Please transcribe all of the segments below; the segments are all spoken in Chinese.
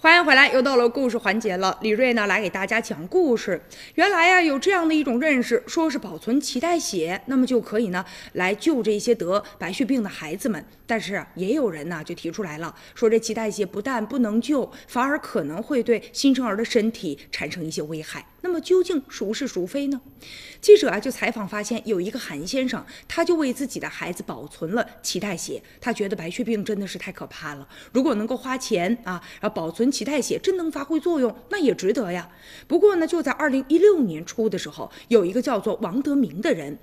欢迎回来，又到了故事环节了。李瑞呢，来给大家讲故事。原来呀，有这样的一种认识，说是保存脐带血，那么就可以呢，来救这些得白血病的孩子们。但是也有人呢，就提出来了，说这脐带血不但不能救，反而可能会对新生儿的身体产生一些危害。那么究竟孰是孰非呢？记者啊，就采访发现，有一个韩先生，他就为自己的孩子保存了脐带血。他觉得白血病真的是太可怕了，如果能够花钱啊，然后保存脐带血，真能发挥作用，那也值得呀。不过呢，就在二零一六年初的时候，有一个叫做王德明的人。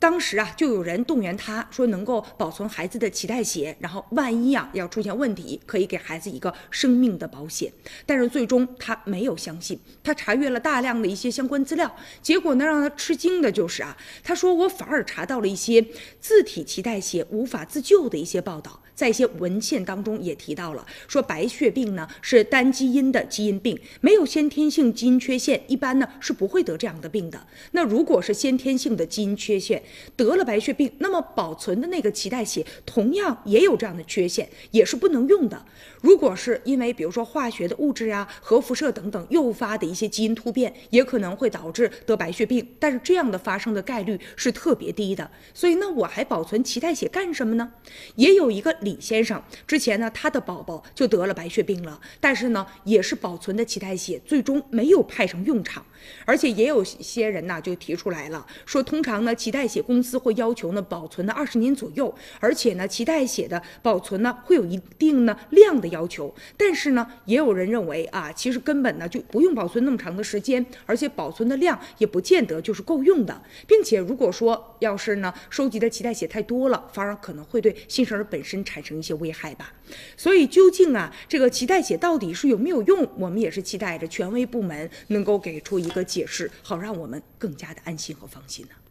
当时啊，就有人动员他说能够保存孩子的脐带血，然后万一啊要出现问题，可以给孩子一个生命的保险。但是最终他没有相信，他查阅了大量的一些相关资料，结果呢让他吃惊的就是啊，他说我反而查到了一些自体脐带血无法自救的一些报道。在一些文献当中也提到了，说白血病呢是单基因的基因病，没有先天性基因缺陷，一般呢是不会得这样的病的。那如果是先天性的基因缺陷得了白血病，那么保存的那个脐带血同样也有这样的缺陷，也是不能用的。如果是因为比如说化学的物质呀、核辐射等等诱发的一些基因突变，也可能会导致得白血病，但是这样的发生的概率是特别低的。所以那我还保存脐带血干什么呢？也有一个。李先生之前呢，他的宝宝就得了白血病了，但是呢，也是保存的脐带血，最终没有派上用场。而且也有些人呢，就提出来了，说通常呢，脐带血公司会要求呢保存呢二十年左右，而且呢，脐带血的保存呢会有一定呢量的要求。但是呢，也有人认为啊，其实根本呢就不用保存那么长的时间，而且保存的量也不见得就是够用的，并且如果说要是呢收集的脐带血太多了，反而可能会对新生儿本身产生一些危害吧。所以究竟啊，这个脐带血到底是有没有用，我们也是期待着权威部门能够给出一。一个解释，好让我们更加的安心和放心呢。